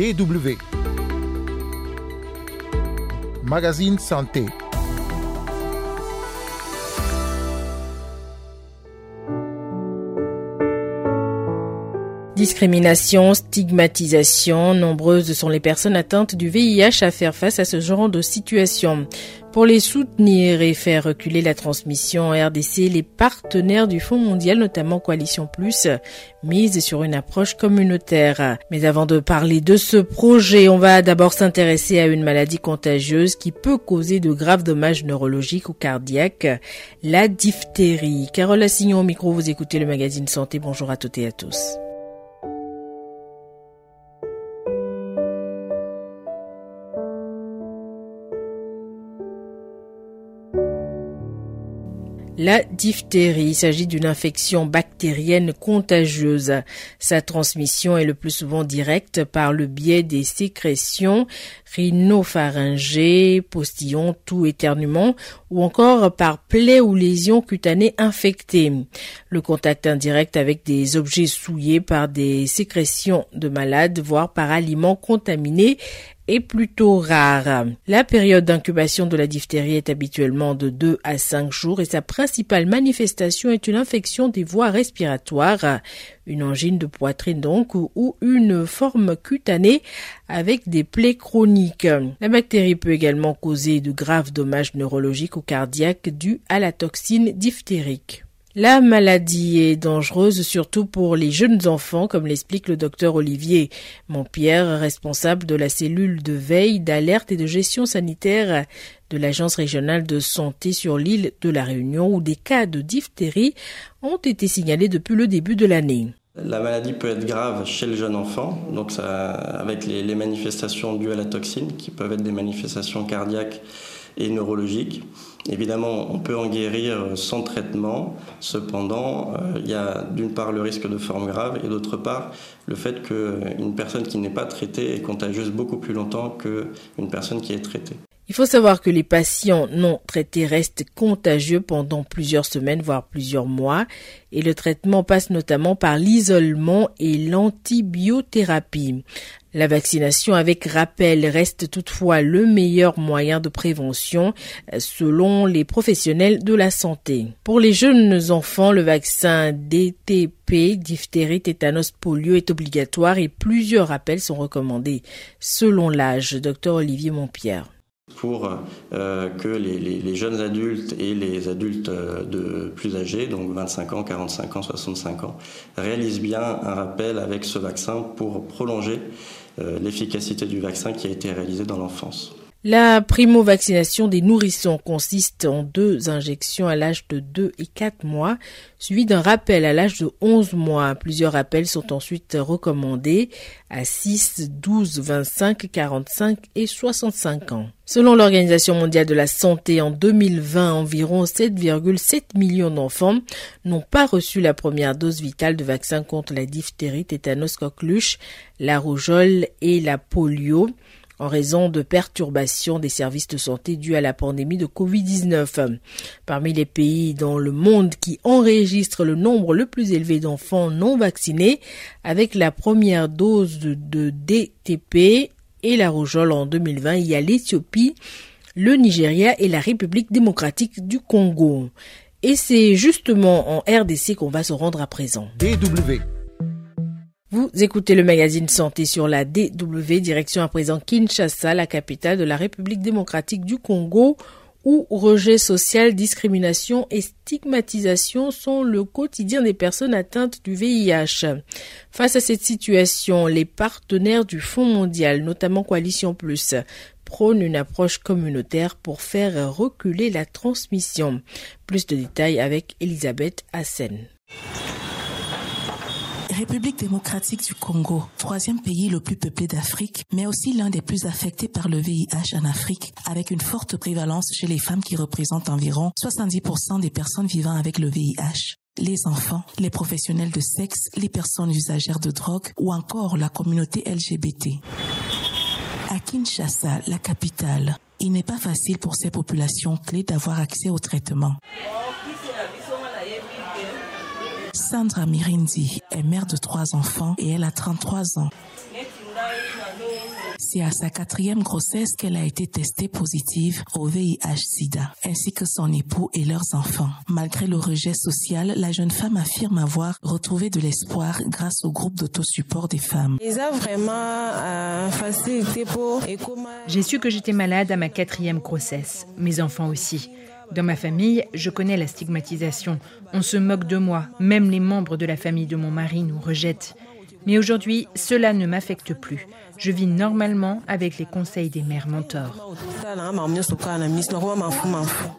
DW. Magazine Santé. Discrimination, stigmatisation, nombreuses sont les personnes atteintes du VIH à faire face à ce genre de situation. Pour les soutenir et faire reculer la transmission en RDC, les partenaires du Fonds mondial, notamment Coalition Plus, misent sur une approche communautaire. Mais avant de parler de ce projet, on va d'abord s'intéresser à une maladie contagieuse qui peut causer de graves dommages neurologiques ou cardiaques, la diphtérie. Carole Assignon au micro, vous écoutez le magazine Santé. Bonjour à toutes et à tous. La diphtérie, s'agit d'une infection bactérienne contagieuse. Sa transmission est le plus souvent directe par le biais des sécrétions rhinopharyngées, postillons, tout éternuement ou encore par plaies ou lésions cutanées infectées. Le contact indirect avec des objets souillés par des sécrétions de malades, voire par aliments contaminés est plutôt rare. La période d'incubation de la diphtérie est habituellement de 2 à 5 jours et sa principale manifestation est une infection des voies respiratoires, une angine de poitrine donc ou une forme cutanée avec des plaies chroniques. La bactérie peut également causer de graves dommages neurologiques ou cardiaques dus à la toxine diphtérique. La maladie est dangereuse surtout pour les jeunes enfants, comme l'explique le docteur Olivier Montpierre, responsable de la cellule de veille, d'alerte et de gestion sanitaire de l'Agence régionale de santé sur l'île de la Réunion, où des cas de diphtérie ont été signalés depuis le début de l'année. La maladie peut être grave chez le jeune enfant, donc ça, avec les, les manifestations dues à la toxine, qui peuvent être des manifestations cardiaques et neurologiques. Évidemment, on peut en guérir sans traitement. Cependant, euh, il y a d'une part le risque de forme grave et d'autre part le fait qu'une personne qui n'est pas traitée est contagieuse beaucoup plus longtemps qu'une personne qui est traitée. Il faut savoir que les patients non traités restent contagieux pendant plusieurs semaines, voire plusieurs mois, et le traitement passe notamment par l'isolement et l'antibiothérapie. La vaccination avec rappel reste toutefois le meilleur moyen de prévention selon les professionnels de la santé. Pour les jeunes enfants, le vaccin DTP, diphtérie, tétanos, polio est obligatoire et plusieurs rappels sont recommandés selon l'âge. Dr Olivier Montpierre pour euh, que les, jeunes adultes et les adultes euh, de plus âgés, donc 25 ans, 45 ans, 65 ans, réalisent bien un rappel avec ce vaccin pour prolonger euh, l'efficacité du vaccin qui a été réalisé dans l'enfance. La primo-vaccination des nourrissons consiste en deux injections à l'âge de 2 et 4 mois, suivi d'un rappel à l'âge de 11 mois. Plusieurs rappels sont ensuite recommandés à 6, 12, 25, 45 et 65 ans. Selon l'Organisation mondiale de la santé, en 2020, environ 7,7 millions d'enfants n'ont pas reçu la première dose vitale de vaccin contre la diphtérie, tétanos, coqueluche, la rougeole et la polio en raison de perturbations des services de santé dues à la pandémie de Covid-19. Parmi les pays dans le monde qui enregistrent le nombre le plus élevé d'enfants non vaccinés, avec la première dose de DTP et la rougeole en 2020, il y a l'Éthiopie, le Nigeria et la République démocratique du Congo. Et c'est justement en RDC qu'on va se rendre à présent. DW vous écoutez le magazine Santé sur la DW, direction à présent Kinshasa, la capitale de la République démocratique du Congo, où rejet social, discrimination et stigmatisation sont le quotidien des personnes atteintes du VIH. Face à cette situation, les partenaires du Fonds mondial, notamment Coalition Plus, prônent une approche communautaire pour faire reculer la transmission. Plus de détails avec Elisabeth Hassen. République démocratique du Congo, troisième pays le plus peuplé d'Afrique, mais aussi l'un des plus affectés par le VIH en Afrique, avec une forte prévalence chez les femmes qui représentent environ 70% des personnes vivant avec le VIH les enfants, les professionnels de sexe, les personnes usagères de drogue ou encore la communauté LGBT. À Kinshasa, la capitale, il n'est pas facile pour ces populations clés d'avoir accès au traitement. Sandra Mirindi est mère de trois enfants et elle a 33 ans. C'est à sa quatrième grossesse qu'elle a été testée positive au VIH-Sida, ainsi que son époux et leurs enfants. Malgré le rejet social, la jeune femme affirme avoir retrouvé de l'espoir grâce au groupe d'autosupport des femmes. J'ai su que j'étais malade à ma quatrième grossesse, mes enfants aussi. Dans ma famille, je connais la stigmatisation. On se moque de moi, même les membres de la famille de mon mari nous rejettent. Mais aujourd'hui, cela ne m'affecte plus. Je vis normalement avec les conseils des mères mentors.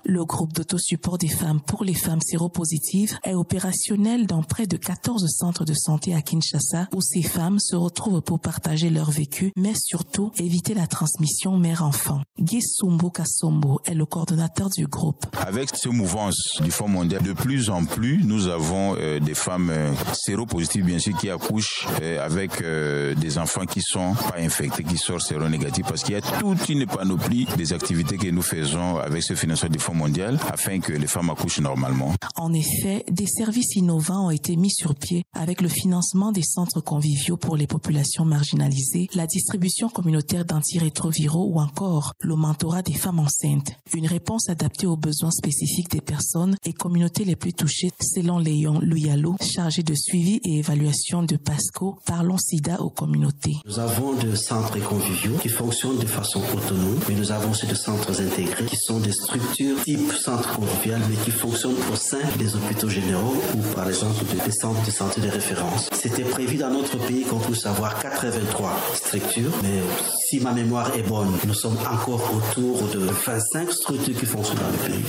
Le groupe d'autosupport des femmes pour les femmes séropositives est opérationnel dans près de 14 centres de santé à Kinshasa où ces femmes se retrouvent pour partager leur vécu, mais surtout éviter la transmission mère-enfant. Gisumbo Kasombo est le coordonnateur du groupe. Avec ce mouvance du Fonds mondial, de plus en plus, nous avons euh, des femmes euh, séropositives, bien sûr, qui accouchent avec des enfants qui sont infectés qui sortent séronégatifs parce qu'il y a toute une panoplie des activités que nous faisons avec ce financement du Fonds mondial afin que les femmes accouchent normalement. En effet, des services innovants ont été mis sur pied avec le financement des centres conviviaux pour les populations marginalisées, la distribution communautaire d'antirétroviraux ou encore le mentorat des femmes enceintes. Une réponse adaptée aux besoins spécifiques des personnes et communautés les plus touchées selon Léon Louyalo, chargé de suivi et évaluation de PASCO, parlons SIDA aux communautés. Nous avons de centres conviviaux qui fonctionnent de façon autonome, mais nous avons aussi des centres intégrés qui sont des structures type centre convivial, mais qui fonctionnent au sein des hôpitaux généraux ou par exemple des centres de santé de référence. C'était prévu dans notre pays qu'on puisse avoir 83 structures, mais si ma mémoire est bonne, nous sommes encore autour de 25 structures qui fonctionnent dans le pays.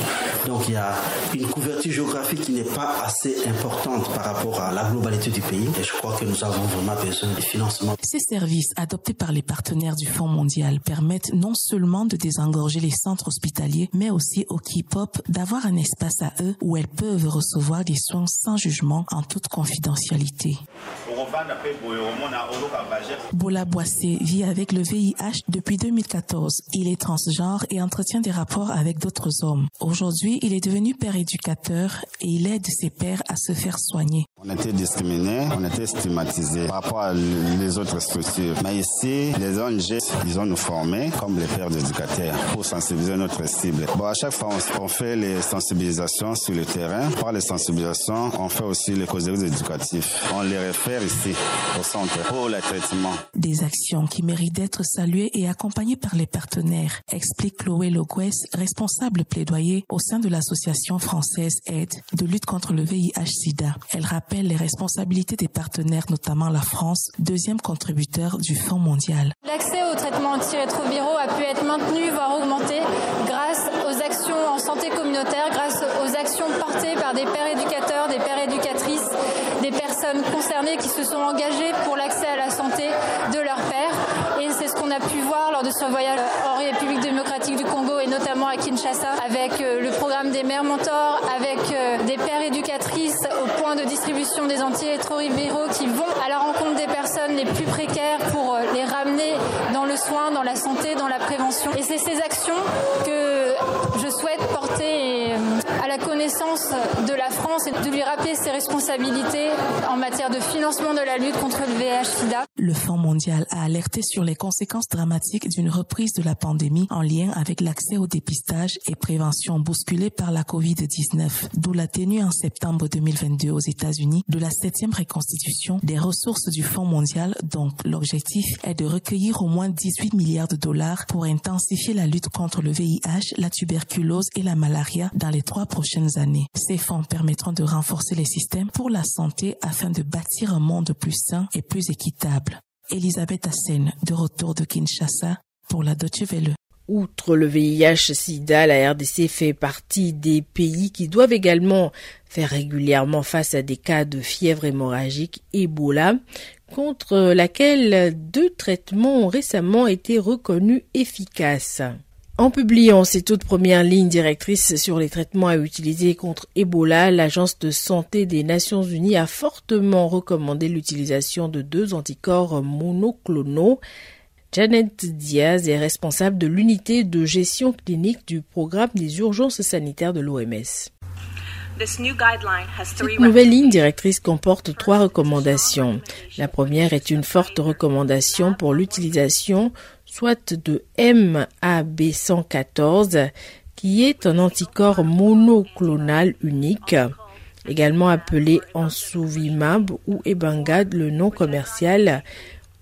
Donc il y a une couverture géographique qui n'est pas assez importante par rapport à la globalité du pays et je crois que nous avons vraiment besoin. Ces services adoptés par les partenaires du Fonds mondial permettent non seulement de désengorger les centres hospitaliers, mais aussi aux K-pop d'avoir un espace à eux où elles peuvent recevoir des soins sans jugement en toute confidentialité. Bola Boissé vit avec le VIH depuis 2014. Il est transgenre et entretient des rapports avec d'autres hommes. Aujourd'hui, il est devenu père éducateur et il aide ses pères à se faire soigner. On était discriminés, on était stigmatisés par rapport à les autres structures. Mais ici, les ONG, ils ont nous formés comme les pères éducateurs pour sensibiliser notre cible. Bon, à chaque fois, on, fait les sensibilisations sur le terrain. Par les sensibilisations, on fait aussi les causeries éducatifs. On les réfère ici au centre pour le traitement. Des actions qui méritent d'être saluées et accompagnées par les partenaires, explique Chloé Logues, responsable plaidoyer au sein de l'association française Aide de lutte contre le VIH-Sida. Elle rappelle les responsabilités des partenaires, notamment la France, deuxième contributeur du Fonds mondial. L'accès aux traitements antirétroviraux a pu être maintenu, voire augmenté, grâce aux actions en santé communautaire, grâce aux actions portées par des pères éducateurs, des pères éducatrices, des personnes concernées qui se sont engagées pour l'accès à la santé de leurs pères. C'est ce qu'on a pu voir lors de ce voyage en République démocratique du Congo et notamment à Kinshasa avec euh, le programme des mères mentors, avec euh, des pères éducatrices au point de distribution des antirétroviraux qui vont à la rencontre des personnes les plus précaires pour euh, les ramener dans le soin, dans la santé, dans la prévention. Et c'est ces actions que je souhaite porter à la connaissance de la France et de lui rappeler ses responsabilités en matière de financement de la lutte contre le VIH-Sida. Le Fonds mondial a alerté sur les conséquences dramatiques d'une reprise de la pandémie en lien avec l'accès au dépistage et prévention bousculée par la COVID-19, d'où la tenue en septembre 2022 aux États-Unis de la septième reconstitution des ressources du Fonds mondial dont l'objectif est de recueillir au moins 18 milliards de dollars pour intensifier la lutte contre le VIH, la tuberculose et la malaria dans les trois prochaines années. Ces fonds permettront de renforcer les systèmes pour la santé afin de bâtir un monde plus sain et plus équitable. Elisabeth Hassen, de retour de Kinshasa, pour la Deutsche Welle. Outre le VIH-Sida, la RDC fait partie des pays qui doivent également faire régulièrement face à des cas de fièvre hémorragique Ebola, contre laquelle deux traitements ont récemment été reconnus efficaces. En publiant ses toutes premières lignes directrices sur les traitements à utiliser contre Ebola, l'Agence de santé des Nations Unies a fortement recommandé l'utilisation de deux anticorps monoclonaux. Janet Diaz est responsable de l'unité de gestion clinique du programme des urgences sanitaires de l'OMS. Cette nouvelle ligne directrice comporte trois recommandations. La première est une forte recommandation pour l'utilisation soit de MAB114, qui est un anticorps monoclonal unique, également appelé Ansuvimab ou Ebangad, le nom commercial,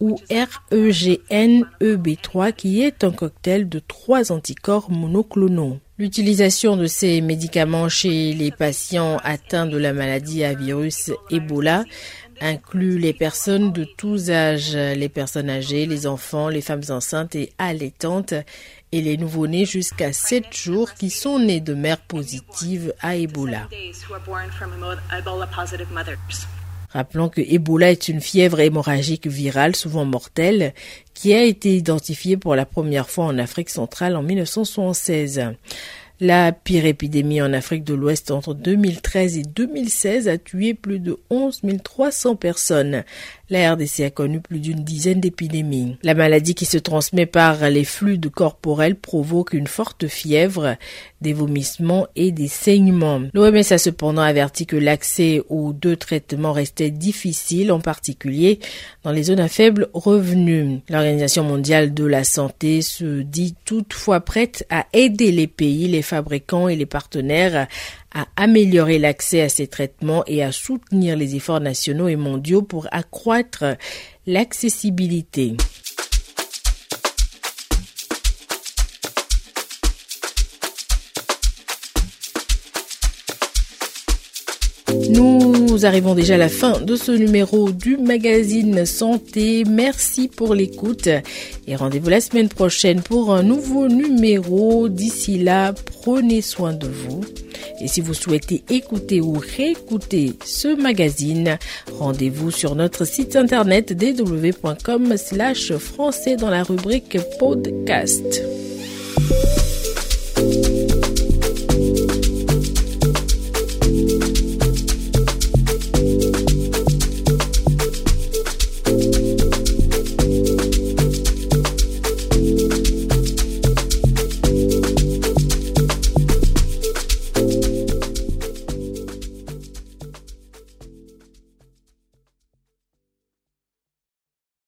ou REGN-EB3, qui est un cocktail de trois anticorps monoclonaux. L'utilisation de ces médicaments chez les patients atteints de la maladie à virus Ebola inclut les personnes de tous âges, les personnes âgées, les enfants, les femmes enceintes et allaitantes et les nouveau-nés jusqu'à 7 jours qui sont nés de mères positives à Ebola. Rappelons que Ebola est une fièvre hémorragique virale souvent mortelle qui a été identifiée pour la première fois en Afrique centrale en 1976. La pire épidémie en Afrique de l'Ouest entre 2013 et 2016 a tué plus de 11 300 personnes. La RDC a connu plus d'une dizaine d'épidémies. La maladie qui se transmet par les fluides corporels provoque une forte fièvre, des vomissements et des saignements. L'OMS a cependant averti que l'accès aux deux traitements restait difficile, en particulier dans les zones à faible revenu. L'Organisation mondiale de la santé se dit toutefois prête à aider les pays, les fabricants et les partenaires à améliorer l'accès à ces traitements et à soutenir les efforts nationaux et mondiaux pour accroître l'accessibilité. Nous arrivons déjà à la fin de ce numéro du magazine Santé. Merci pour l'écoute et rendez-vous la semaine prochaine pour un nouveau numéro. D'ici là, prenez soin de vous. Et si vous souhaitez écouter ou réécouter ce magazine, rendez-vous sur notre site internet www.com slash français dans la rubrique podcast.